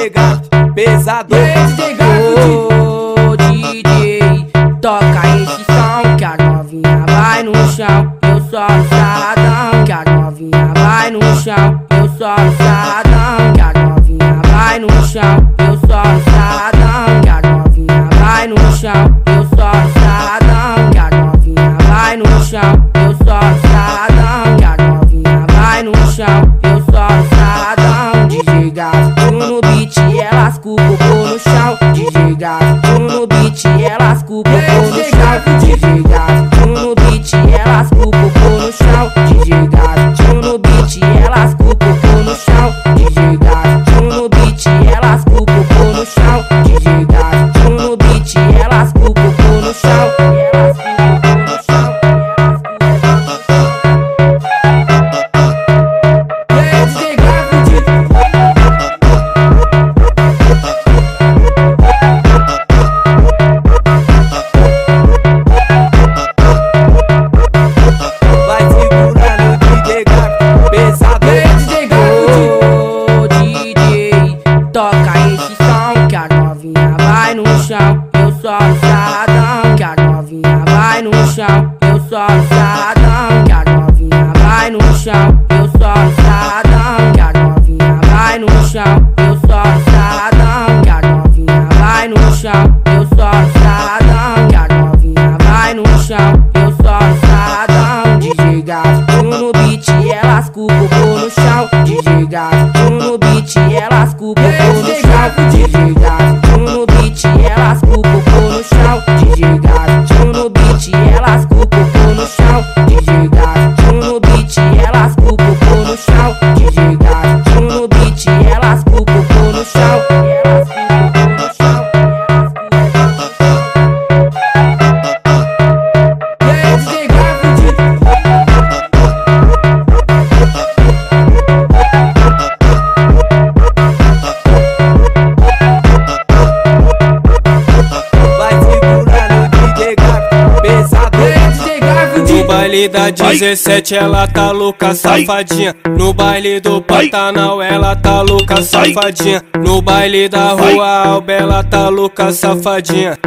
DJ Gato, pesadão. DJ Gato, DJ, toca esse som que a novinha vai no chão. Eu só o que a novinha vai no chão. Eu só o que a novinha vai no chão. Baile da 17 ela tá louca, safadinha. No baile do Pantanal ela tá louca, safadinha. No baile da rua Alba ela tá louca, safadinha.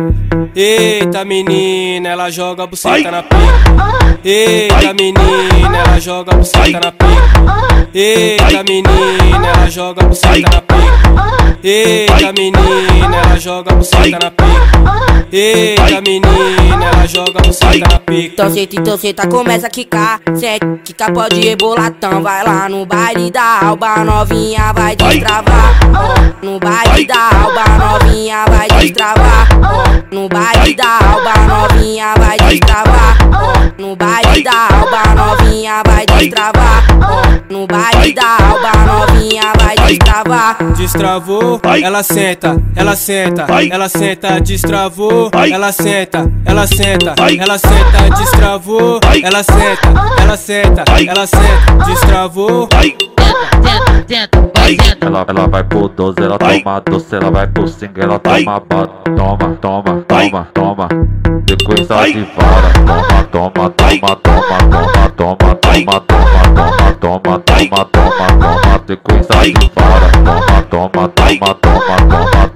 Eita menina, ela joga buceta na pica. Eita menina, ela joga buceta na pica. Eita menina, ela joga buceta na pica. Eita menina, ela joga buceta na pica. Eita menina, ela joga buceta na pica. Então senta, então senta, começa a quicar. Sente, quica pode rebolatão Vai lá no baile da alba Novinha vai destravar. No baile da alba Novinha vai destravar. No baile da alba Novinha vai destravar. No baile da alba Novinha vai destravar. No baile da alba Novinha vai destravar. Destravou, ela senta, ela senta, ela senta, destravou, ela senta, ela senta, ela senta, destravou, ela senta, ela senta, ela senta, destravou. Ela, ela vai pro 12, ela toma doce, ela vai pro 5, ela toma bota. Toma, toma, toma, toma. De coisa de vara. Toma, toma, toma, toma, toma, toma, toma, toma, toma, toma, toma, toma, toma. De coisa de vara. Toma, toma, toma, toma,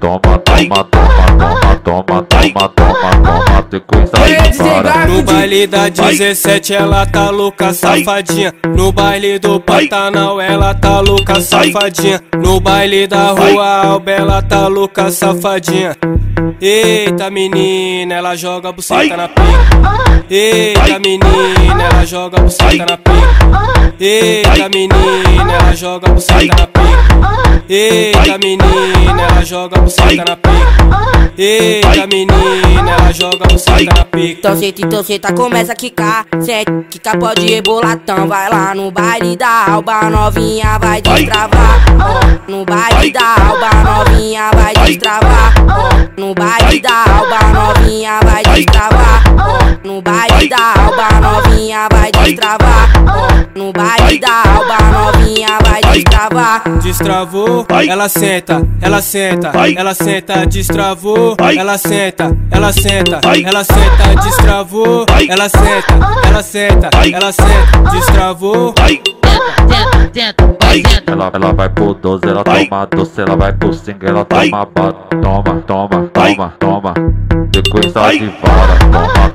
toma, toma, toma, toma, toma, toma, toma, toma, toma. De coisa de vara. No baile da 17 ela tá louca, safadinha. No baile do Pantanal ela tá louca, safadinha. No baile da rua Alba ela tá louca, safadinha. Eita menina, ela joga buceta na pica. Eita menina, ela joga buceta na pica. Eita menina, ela joga buceta na pica. Eita menina, ela joga buceta na pica. Eita menina, ela joga buceta na pica. Então senta, então senta, começa a quicar Sente, quica pode rebolatão Vai lá no baile da alba Novinha vai destravar. No baile da alba Novinha vai destravar. No baile da alba Novinha vai destravar. No baile da alba Novinha vai destravar. No baile da alba Novinha vai destravar Destravou, ela senta, ela senta, ela senta, destravou, ela senta, ela senta, ela senta, destravou, ela senta, ela senta, ela senta, destravou. Senta, vai, senta. Ela, ela vai pro 12, ela toma doce, ela vai pro 5, ela toma bala. Toma, toma, toma, toma. Sequência de vara.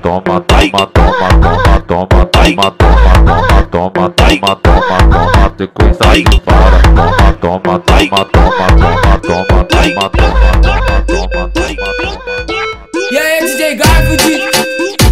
Toma, toma, toma, toma, toma, toma, toma, toma, toma, toma, toma, toma, toma. Sequência de vara. Toma, toma, toma, toma, toma, toma, toma, toma, toma, toma, toma, toma. E aí, DJ Garfield?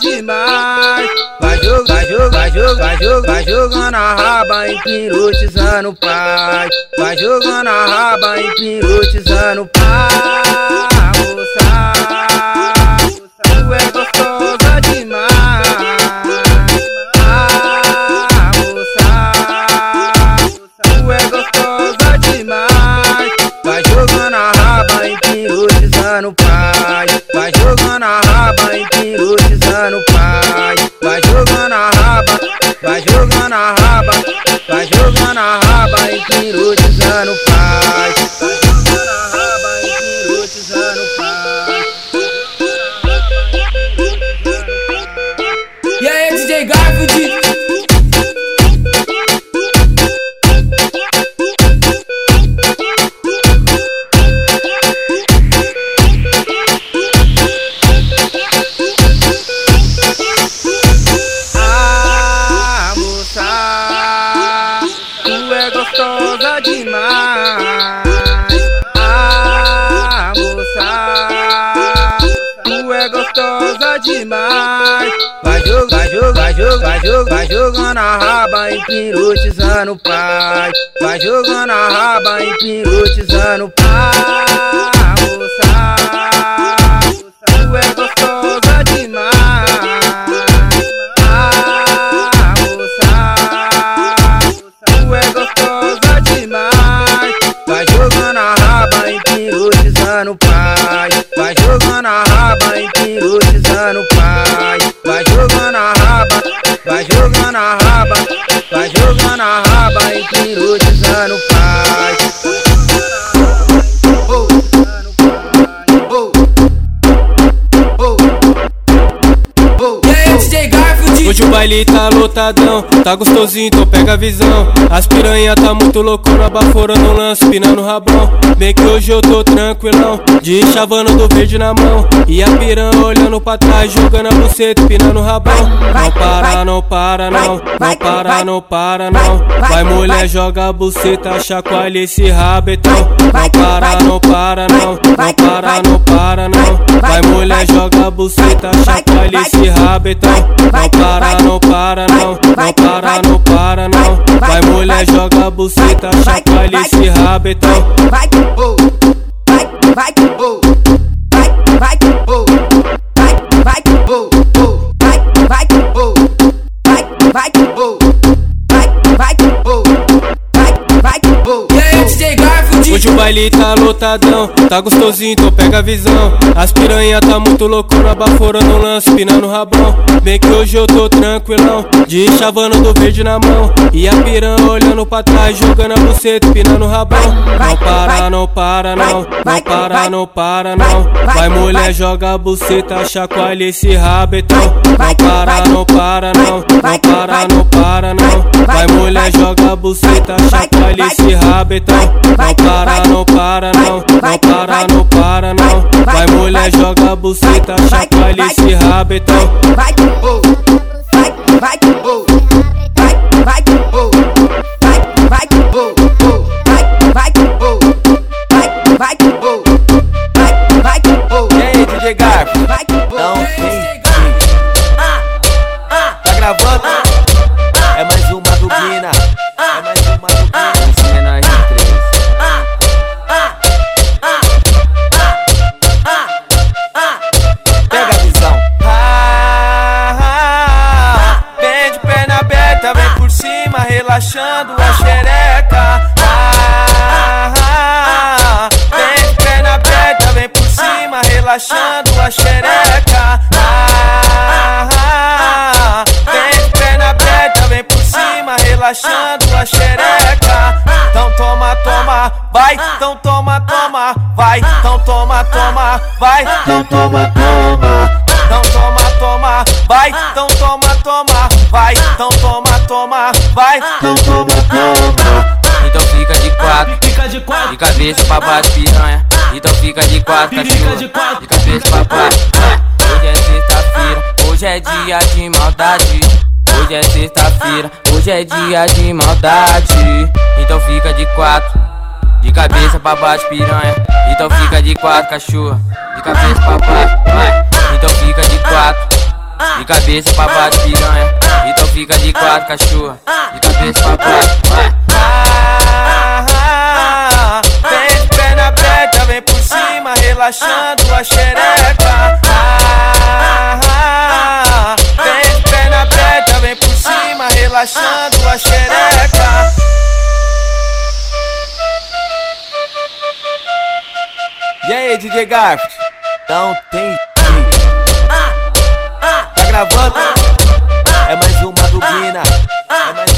Demais. Vai jogar, vai jogar, vai jogar, vai jogar, vai jogando a raba, empirotizando o pai. Vai jogando a raba, empirotizando o pai. Moça, no pau. Demais. Vai jogar, vai jogar, vai jogar, vai jogar, vai jogando a raba, empirotizando o pai. Vai jogando a raba, empirotizando o pai. Moça, tu é Hoje o baile tá lotadão, tá gostosinho, então pega a visão. As piranha tá muito loucona, baforando o lance, pinando o rabão. Bem que hoje eu tô tranquilão, de chavando do verde na mão. E a piranha olhando pra trás, jogando a buceta, pinando o rabão. Não para, não para, não, não para, não para, não. Vai mulher, joga a buceta, chacoalha esse rabetão. Não para, não para, não, não para, não para, não. Vai mulher, joga a buceta, chacoalha esse rabetão. Não para, não para, não, não para, não para, não. Vai mulher, joga a buceta, chacoalha esse rabetão. Vai, Oh, vai, vai, oh, vai, vai, oh, vai, vai, oh, oh, vai, vai, oh, vai, vai, oh, vai, baile tá lotadão, tá gostosinho, então pega a visão. As piranha tá muito loucona, baforando o lance, pinando o rabão. Bem que hoje eu tô tranquilão, de chavando do verde na mão. E a piranha olhando pra trás, jogando a buceta, pinando o rabão. Não para, não para, não, não para, não para, não. Vai mulher, joga a buceta, chacoalha esse rabetão. Não para, não para, não, não para, não para, não. Vai mulher, joga a buceta, chacoalha esse rabetão. Não para, não para, não, não para, não para, não. Vai mulher, joga a buceta, chacoalha esse rabetão. Vai, Oh, vai, vai, oh, vai, vai, oh, vai, vai, oh, oh, vai, cabeça pra baixo, piranha. Então fica de quatro, cachorro. de cabeça pra baixo. Hoje é sexta-feira, hoje é dia de maldade. Hoje é sexta-feira, hoje é dia de maldade. Então fica de quatro, de cabeça pra baixo, piranha. Então fica de quatro, cachorro. De cabeça pra baixo. Então fica de quatro. De cabeça pra baixo, piranha. Então fica de quatro, cachorro. De cabeça pra baixo, relaxando a xereca. Ah, ah, vem de perna aberta, vem por cima, relaxando a xereca. E aí, DJ Garfield? Não tem jeito. Tá gravando? É mais uma dubina. É mais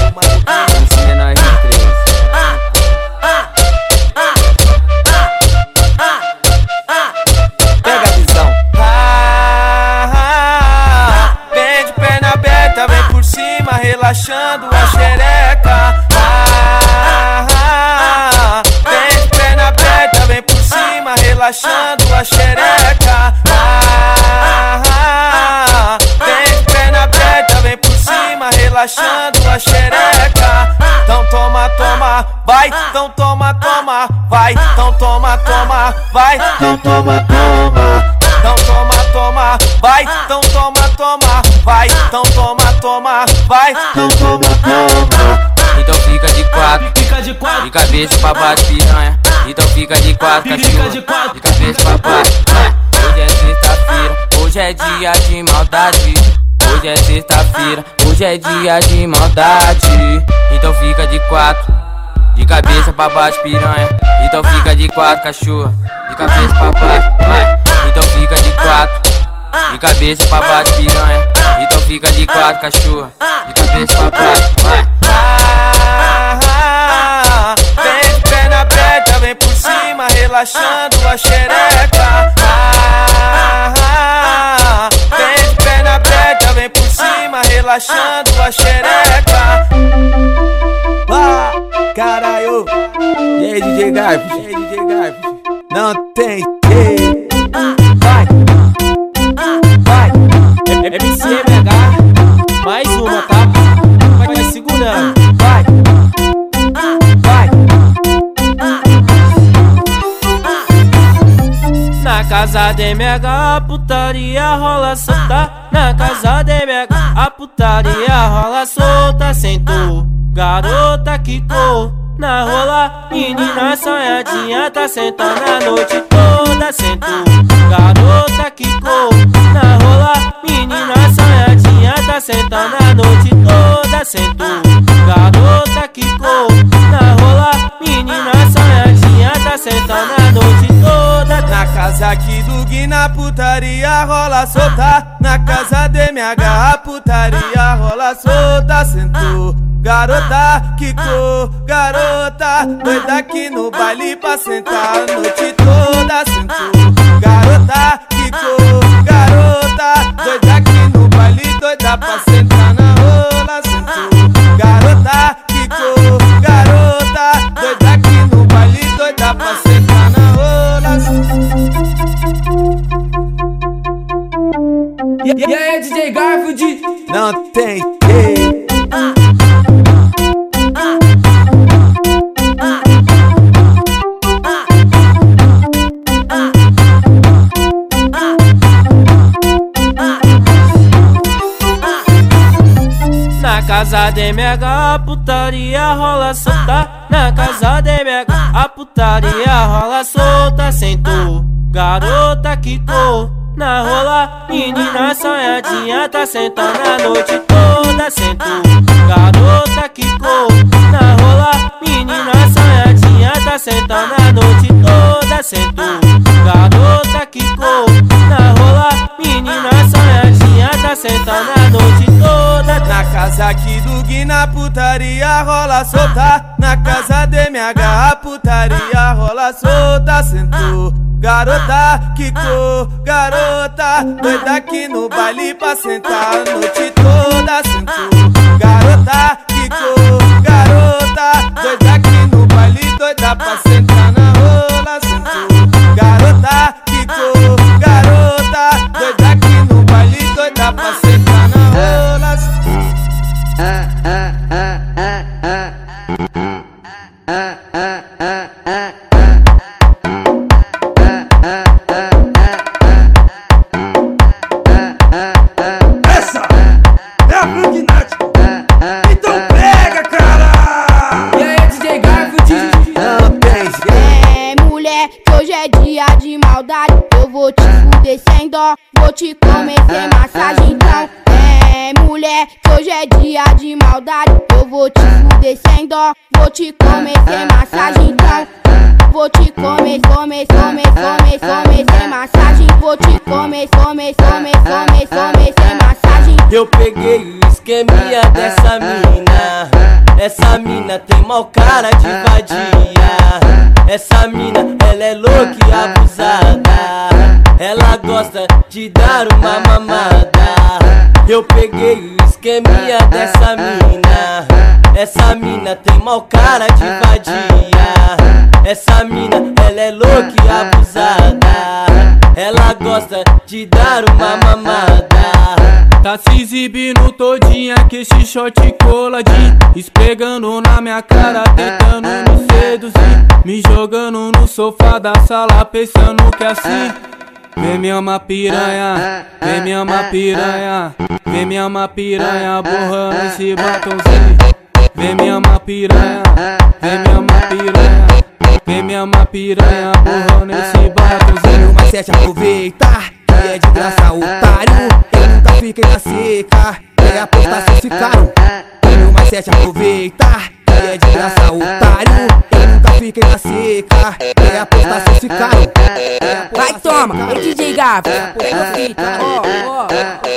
relaxando a xereca. Ah, ah, vem de perna aberta, vem por cima, relaxando a xereca. Ah, ah, vem de perna aberta, vem por cima, relaxando a xereca. Então toma, toma, vai, então toma, toma, vai, então toma, toma, vai, então toma, toma. Então toma, toma, vai, então toma, toma, vai, então toma, toma, vai, então toma, toma. Então fica de quatro, fica de quatro, de cabeça pra baixo, piranha. Então fica de quatro, cachorro. de quatro. De cabeça pra baixo. Hoje é sexta-feira, hoje é dia de maldade. Hoje é sexta-feira, hoje é dia de maldade. Então fica de quatro, de cabeça pra baixo, piranha. Então fica de quatro, cachorro. De cabeça pra baixo, vai. Então fica de quatro. De cabeça pra baixo, piranha. Então fica de quatro, cachorro. De cabeça pra baixo, vai. Ah, ah, vem de perna aberta, vem por cima, relaxando a xereca. Ah, ah, vem de perna aberta, vem por cima, relaxando a xereca. Ah, caralho. E aí, DJ Garfield? E aí, DJ Garfield? Não tem MH a putaria rola solta. Na casa de MH a putaria rola solta. Sentou, garota quicou. Na rola, menina sonhadinha tá sentando a noite toda. Sentou, garota quicou. Na rola, menina sonhadinha tá sentando a noite toda. Sentou, garota quicou. Na rola, menina sonhadinha tá sentando a noite toda. Casa aqui do Gui na putaria rola solta. Na casa de MH putaria rola solta. Sentou, garota, quicou, garota. Doida aqui no baile pra sentar a noite toda. Sentou, garota, quicou, garota. Doida aqui no baile, doida pra sentar Garota que tô na rola, menina sonhadinha tá sentando a noite toda, sento. Garota que tô na rola, menina sonhadinha tá sentando a noite toda, sento. Garota que tô na rola, menina sonhadinha tá sentando a quicou. aqui na putaria rola solta. Na casa de MH putaria rola solta. Sentou, garota, quicou, garota. Doida aqui no baile pra sentar a noite toda. Sentou, garota, quicou, garota. Doida aqui no baile, doida pra sentar Eu peguei o esqueminha dessa mina. Essa mina tem mau cara de vadia. Essa mina, ela é louca e abusada. Ela gosta de dar uma mamada. Eu peguei o esqueminha dessa mina. Essa mina tem mau cara de vadia. Essa mina, ela é louca e abusada. Ela gosta de dar uma mamada. Tá se exibindo todinha que esse short coladinho Esfregando na minha cara, tentando me seduzir Me jogando no sofá da sala, pensando que é assim Vem me ama piranha, vem me ama piranha. Vem me ama piranha, borrando esse batomzinho. Vem me ama piranha, vem me ama piranha. Vem me ama piranha, borrando esse batomzinho. Mas sete aproveita, que é de graça, otário. Eu nunca fiquei na seca, é apostar se ficaram. Mais sete aproveita, é de graça, otário. Eu nunca fiquei na seca, é apostar se ficaram. Vai, toma, ei DJ fita, ó, ó.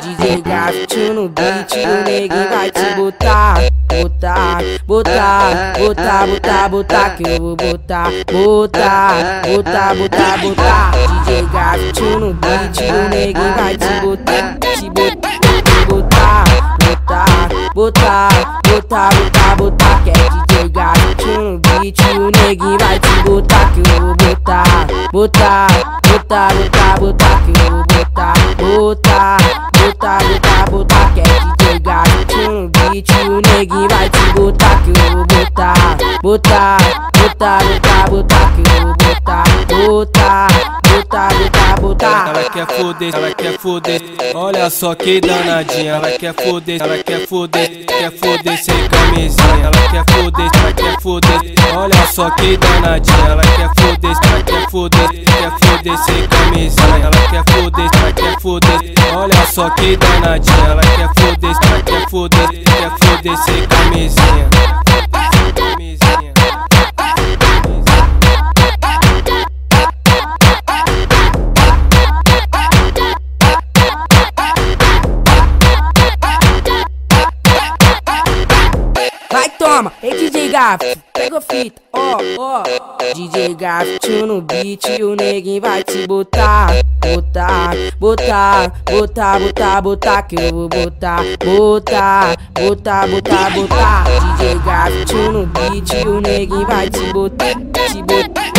DJ Gaf, tio no beat, o neguinho vai te botar, botar, botar, botar, botar, botar, que eu vou botar, botar, botar, botar, botar. DJ Gaf, tio no beat, o neguinho vai te botar, te botar, te botar, botar, botar, botar, botar, botar, que é Gaf, tio no beat, o neguinho vai te botar, que eu vou botar, botar, botar, botar, botar, que eu vou botar, botar, botar, botar, botar, que é DJ Gato no beat, o neguinho vai te botar, que eu vou botar, botar, botar, botar, botar, que eu vou botar, botar, botar, botar, botar. Ela quer foder, ela quer foder. Olha só que danadinha. Ela quer foder, ela quer foder, quer foder sem camisinha. Ela quer foder, ela quer foder. Olha só que danadinha. Ela quer foder, ela quer foder, quer foder sem camisinha. Ela quer foder, ela quer foder. Olha só que danadinha. Ela quer foder, ela quer foder, quer foder. Sem camisinha. Toma, ei DJ Gaf, pegou fita, ó, ó. DJ Gaf, tio no beat, o neguinho vai te botar, botar, botar, botar, botar, botar, que eu vou botar, botar, botar, botar, botar. DJ Gaf, tio no beat, o neguinho vai te botar, te botar,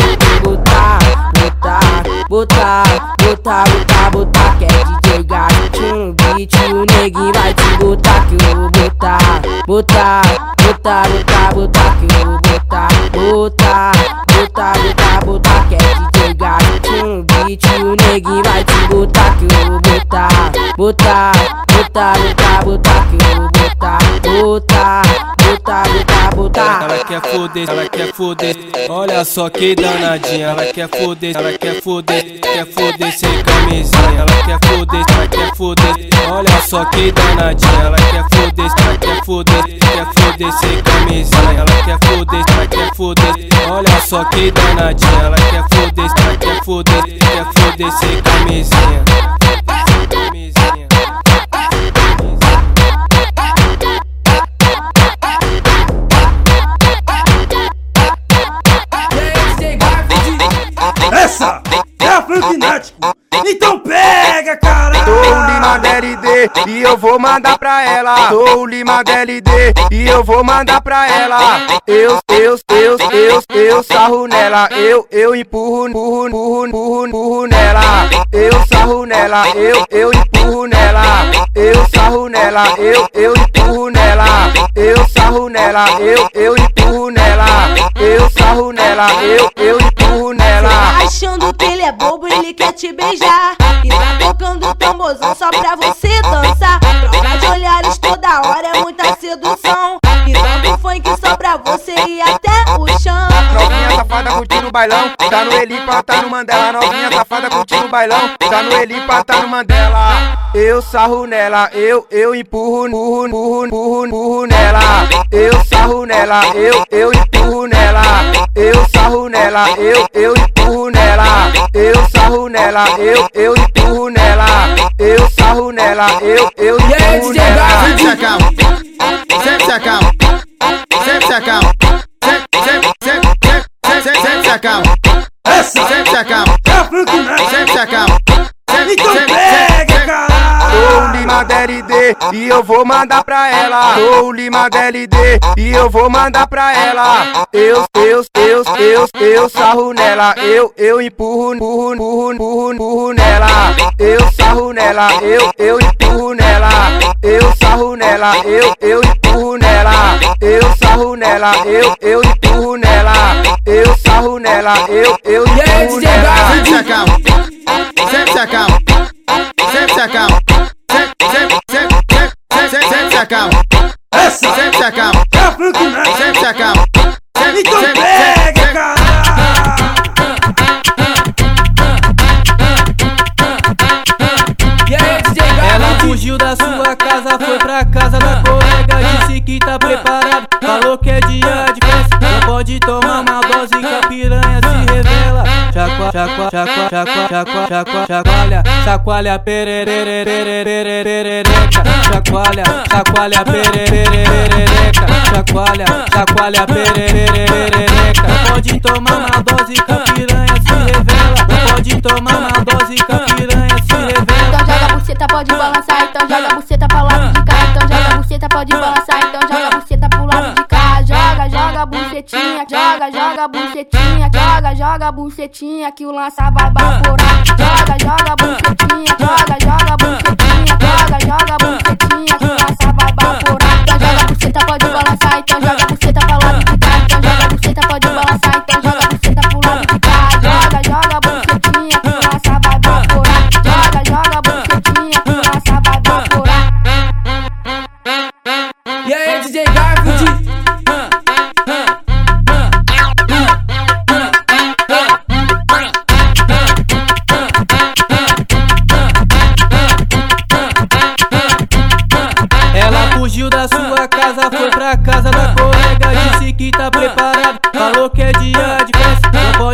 botar, botar, botar, botar, botar, botar, que é Gaf, tio no beat, o neguinho vai te botar, que eu vou botar, botar, botar, botar, botar, que eu vou botar, botar, botar, botar, botar, que é DJ Gato no beat, o neguinho vai te botar, que eu vou botar, botar, botar, botar, botar, que eu vou botar, botar, botar. Ela quer foder, ela quer foder. Olha só que danadinha. Ela quer foder, ela quer foder, quer foder sem camisinha. Ela quer foder, ela quer foder. Olha só que danadinha. Ela quer foder, ela quer foder, quer foder sem camisinha. Ela quer foder, ela quer foder. Olha só que danadinha. Ela quer foder, ela quer foder, quer foder. Sem camisinha. E eu vou mandar pra ela. Sou o Lima DLD e eu vou mandar pra ela. Eu, eu, eu, eu, eu sarro nela. Eu, eu empurro, empurro, empurro, empurro, empurro nela. Eu sarro nela. Eu, eu empurro nela. Eu sarro nela. Eu, eu empurro nela. Eu sarro nela. Eu, eu empurro nela. Eu sarro nela. Eu, eu empurro quer te beijar. E tá tocando tamborzão só pra você dançar. Troca de olhares toda hora é muita sedução. E tanto funk só pra você ir safada curtindo o bailão, tá no Elipa, tá no Mandela. Novinha safada curtindo o bailão, tá no Elipa, tá no Mandela. Eu sarro nela, eu, eu empurro, empurro, empurro, empurro, empurro nela. Eu sarro nela, eu, eu empurro nela. Eu sarro nela, eu, eu empurro nela. Eu sarro nela, eu, eu empurro nela. Eu sarro nela, eu, eu empurro nela. Sempre se acalma, sempre se acalma, sempre se acalma, e eu vou mandar pra ela. Sou o Lima DLD e eu vou mandar pra ela. Eu, eu, eu, eu, eu sarro nela. Eu, eu empurro, empurro, empurro, empurro, empurro nela. Eu sarro nela. Eu, eu empurro nela. Eu sarro nela. Eu, eu empurro nela. Eu sarro nela. Eu, eu empurro nela. Eu sarro nela. Eu, eu empurro nela. sempre se acalma, sempre se acalma, A frenética. sempre se acalma, sempre, Então pega, cara! Ela fugiu da sua casa, foi pra casa da colega, disse que tá preparado, falou que é dia de festa, não pode tomar chacua, chacua, chacua, chacoalha, chacoalha, perererererererereca, chacoalha, chacoalha, perererererereca, chacoalha, chacoalha, pererererereca. Pode tomar uma dose que a piranha se revela, pode tomar uma dose que a piranha se revela. Então joga a buceta, pode balançar, então joga a buceta pro lado de cá. Então joga a buceta, pode balançar, então joga a buceta Joga, bucetinha, joga, joga bucetinha, joga, joga bucetinha que o lança vai baforar. Joga, joga bucetinha, joga, joga bucetinha, joga, joga bucetinha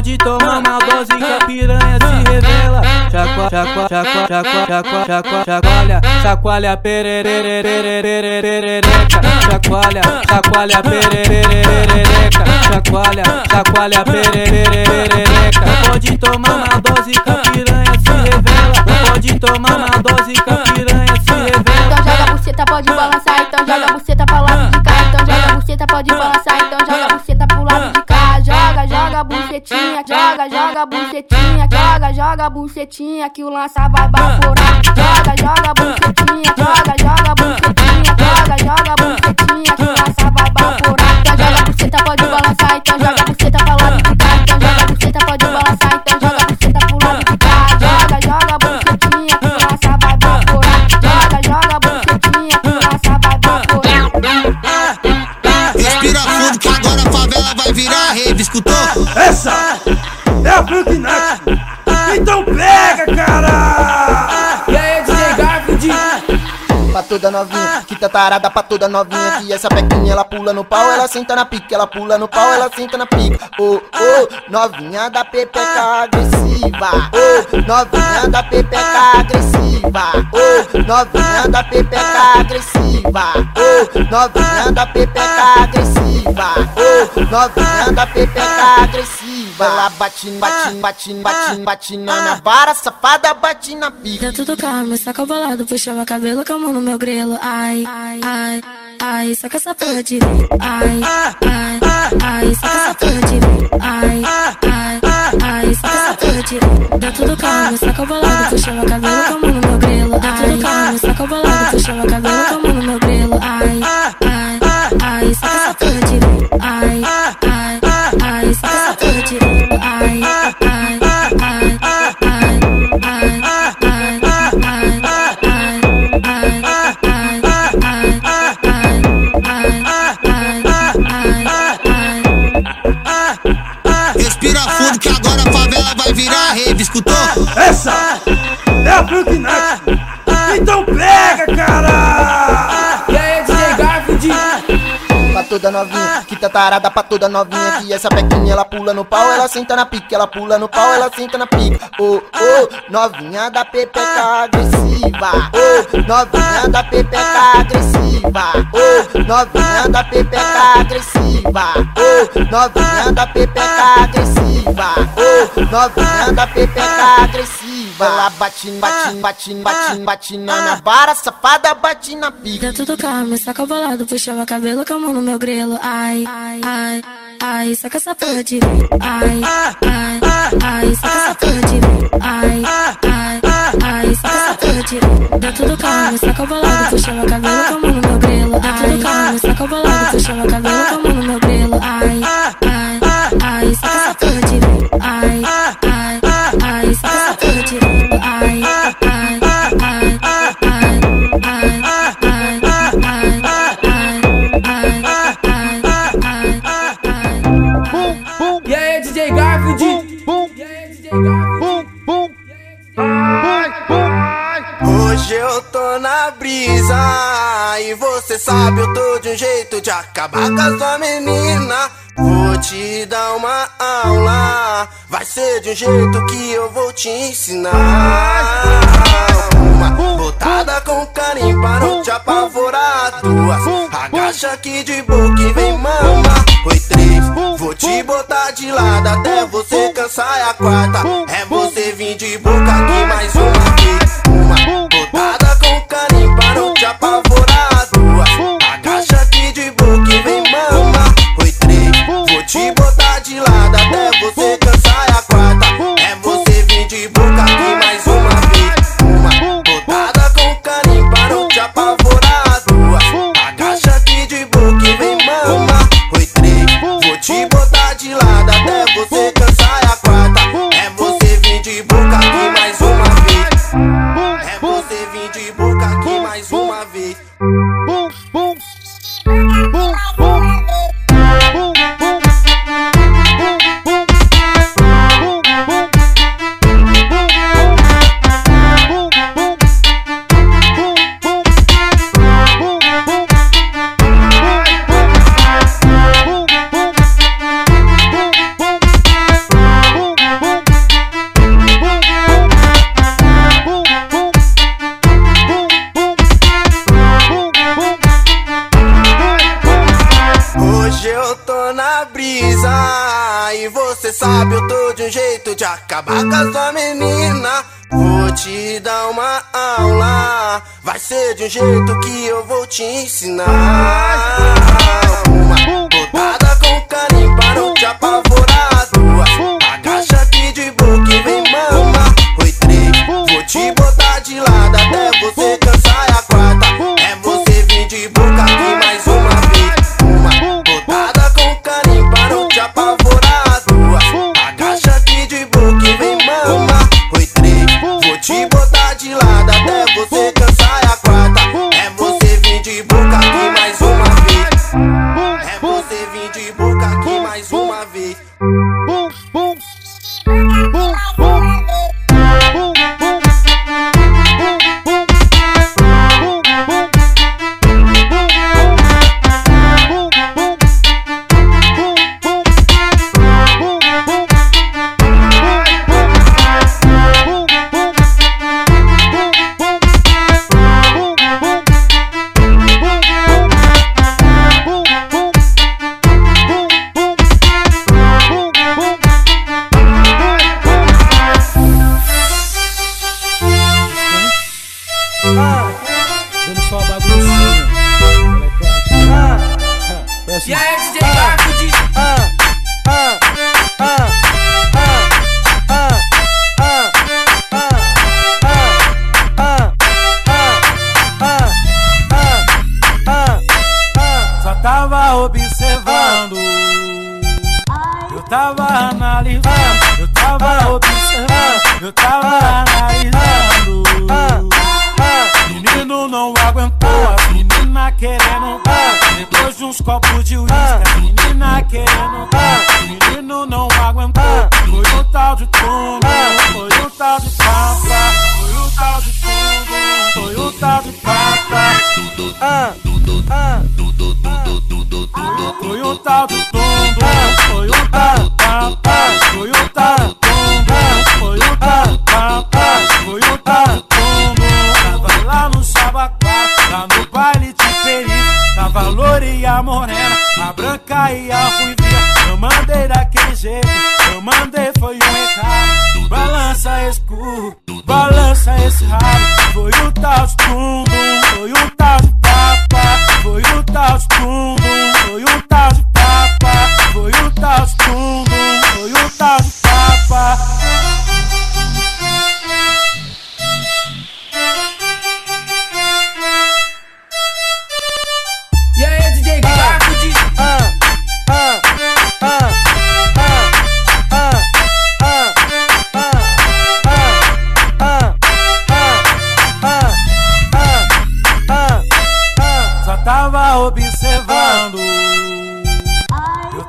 pode tomar uma dose que a piranha se revela. Chacua, chacua, chacua, chacua, chacua, chacoalha, chacoalha, pererererererereca, chacoalha, chacoalha, pererererereca, chacoalha, chacoalha, pererererereca. Pode tomar uma dose que a piranha se revela, pode tomar uma dose que a piranha se revela. Então joga a buceta, pode balançar, então joga a buceta pro lado de cá. Então joga a buceta, pode balançar, Joga, bucetinha, joga, joga bucetinha, joga, joga bucetinha que o lança vai baforar. Joga, joga bucetinha, joga, joga bucetinha, joga, joga bucetinha que o lança vai baforar. Então joga buceta, pode balançar, então joga buceta de cá. Então joga buceta, pode balançar, então joga buceta pro lado. Joga, joga bucetinha que o lança vai baforar. Joga, joga bucetinha que o lança vai baforar. respira fundo que agora a favela vai virar rave, escutou? They're looking at toda novinha, que tá tarada pra toda novinha Que essa pequinha ela pula no pau, ela senta na pica Ela pula no pau, ela senta na pica. Ô, ô, novinha da pepeca agressiva. Ô, novinha da pepeca agressiva. Ô, novinha da pepeca agressiva. Ô, novinha da pepeca agressiva. Ô, novinha da pepeca agressiva agressiva. Ela bate, bate, bate, bate, bate na vara, safada bate na pica. Dentro do carro, me saca bolado, puxa meu cabelo com a mão no meu grelo. Ai, ai, ai, ai, saca essa porra direito. Ai, ai, ai, saca essa porra direito. Ai, ai, ai, saca essa porra direito. Dentro do carro, me saca bolado, puxa meu cabelo com a mão no meu grelo. Dentro do carro, me saca bolado, puxa meu cabelo com a mão no meu grelo. Rave, escutou? Essa é a Next. Então pega, cara! E aí, DJ Garfield? Pra toda novinha, tá tarada pra toda novinha Que essa pequinha ela pula no pau, ela senta na pica Ela pula no pau, ela senta na pica. Ô, ô, novinha da pepeca agressiva. Ô, novinha da pepeca agressiva. Ô, novinha da pepeca agressiva. Ô, novinha da pepeca agressiva. Ô, novinha da pepeca agressiva Ela bate, bate, bate, bate, bate na minha vara Safada bate na pica Dentro do carro, me saca bolado, puxa meu cabelo com a mão no meu grelo. Ai, ai, ai, saca essa porra direito. Ai, ai, ai, saca essa porra direito. Ai, ai, ai, saca essa porra direito. Dentro do carro, me saca bolado, puxa meu cabelo com a mão no meu grelo. Dentro do carro, me saca bolado, puxa meu cabelo com a mão no meu grelo. Ai, ai, ai, saca essa aí, DJ Garfield? E aí, DJ Garfield? Eu tô na brisa e você sabe eu tô de um jeito de acabar com a sua menina. Vou te dar uma aula, vai ser de um jeito que eu vou te ensinar. Uma botada com carinho para não te apavorar. Duas, agacha aqui de boca e vem mama. Oi, três, vou te botar de lado até você cansar. E a quarta é você vir de boca aqui mais. Uma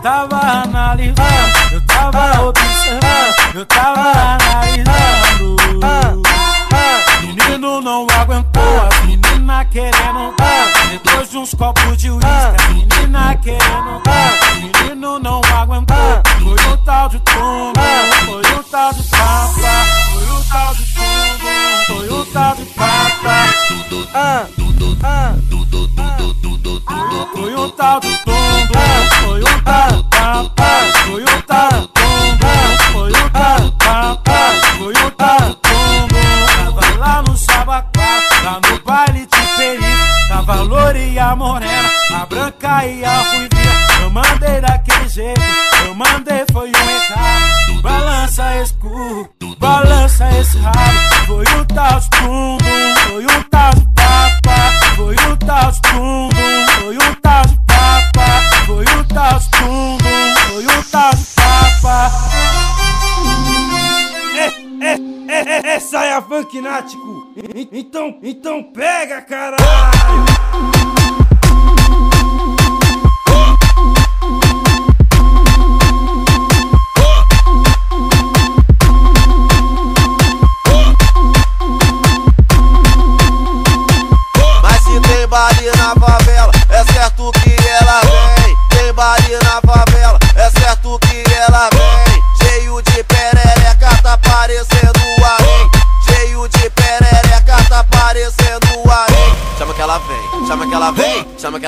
tava analisando, eu tava observando, eu tava analisando. Menino não aguentou, a menina querendo Depois de uns copos de uísque, menina querendo Menino não aguentou, foi o tal de tumbo, foi o tal de papa, foi o tal de tumbo, foi o tal de funk nático. Então, então pega, caralho!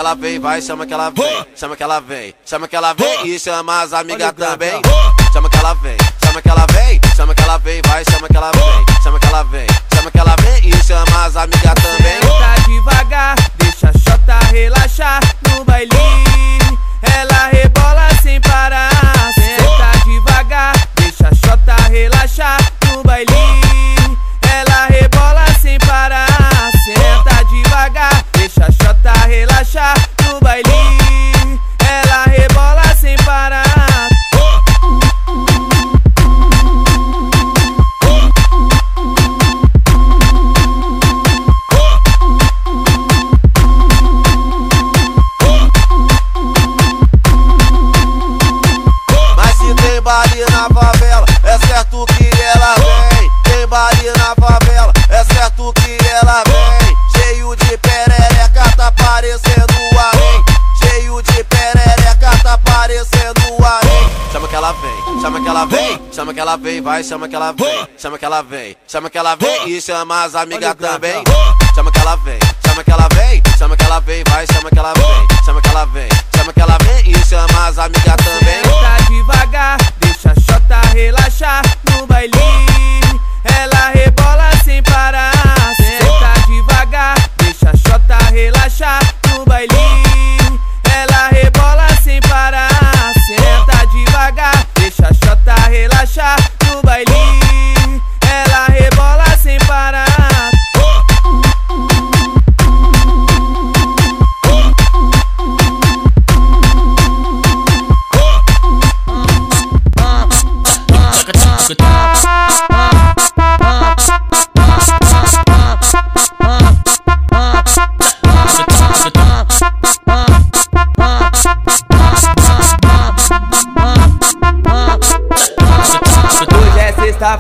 ela vem, vai, chama que ela vem, chama que ela vem, chama que ela vem e chama as amigas também. Chama que ela vem, chama que ela vem, chama que ela vem, vai, chama que ela vem, chama que ela vem, chama que ela vem e chama as amigas também. Tá devagar, deixa a chota relaxar no baile. Ela rebola sem parar, senta devagar, deixa a chota relaxar. vai, chama que ela vem, chama que ela vem, chama que ela vem e chama as amigas também. Chama que ela vem, chama que ela vem, chama que ela vem, vai, chama que ela vem, chama que ela vem, chama que ela vem e chama as amigas também.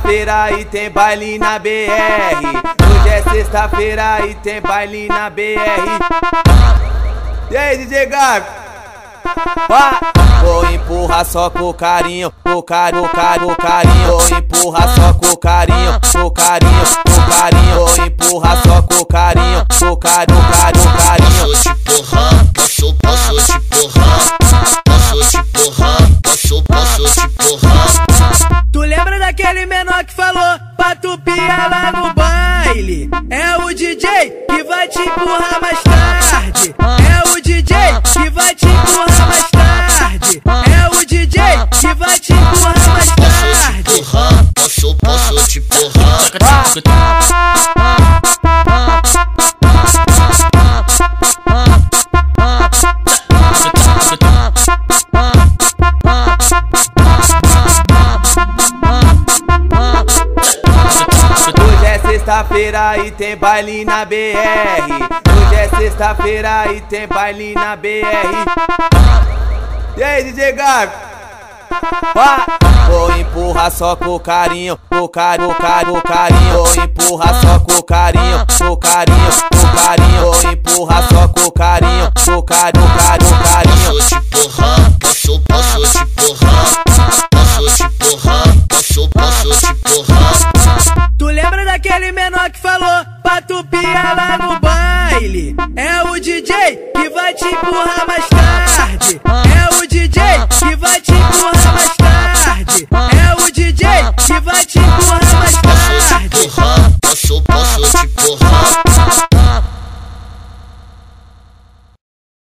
Sexta-feira e tem baile na BR. Hoje é sexta-feira e tem baile na BR. E aí, DJ Gago? Vai. Vou empurrar só com carinho, com carinho, com carinho. Vou empurrar só com carinho, com carinho, com carinho. Vou empurrar só com carinho, com carinho, com carinho. Posso te porrar, posso, posso te porrar. Posso te porrar, daquele menor que falou pra tu piar lá no baile? É o DJ que vai te empurrar mais tarde. Sexta-feira e tem baile na BR. Hoje é sexta-feira e tem baile na BR. E aí, DJ? Vai. Vou empurrar só com carinho, com carinho, com carinho, carinho. Vou empurrar só com carinho, com carinho, com carinho. Vou empurrar só com carinho, com carinho, com carinho, carinho. Posso te porrar, posso, posso te porrar. Posso te porrar, posso, posso te porrar aquele menor que falou pra tu piar lá no baile. É o DJ que vai te empurrar mais tarde. É o DJ que vai te empurrar mais tarde. É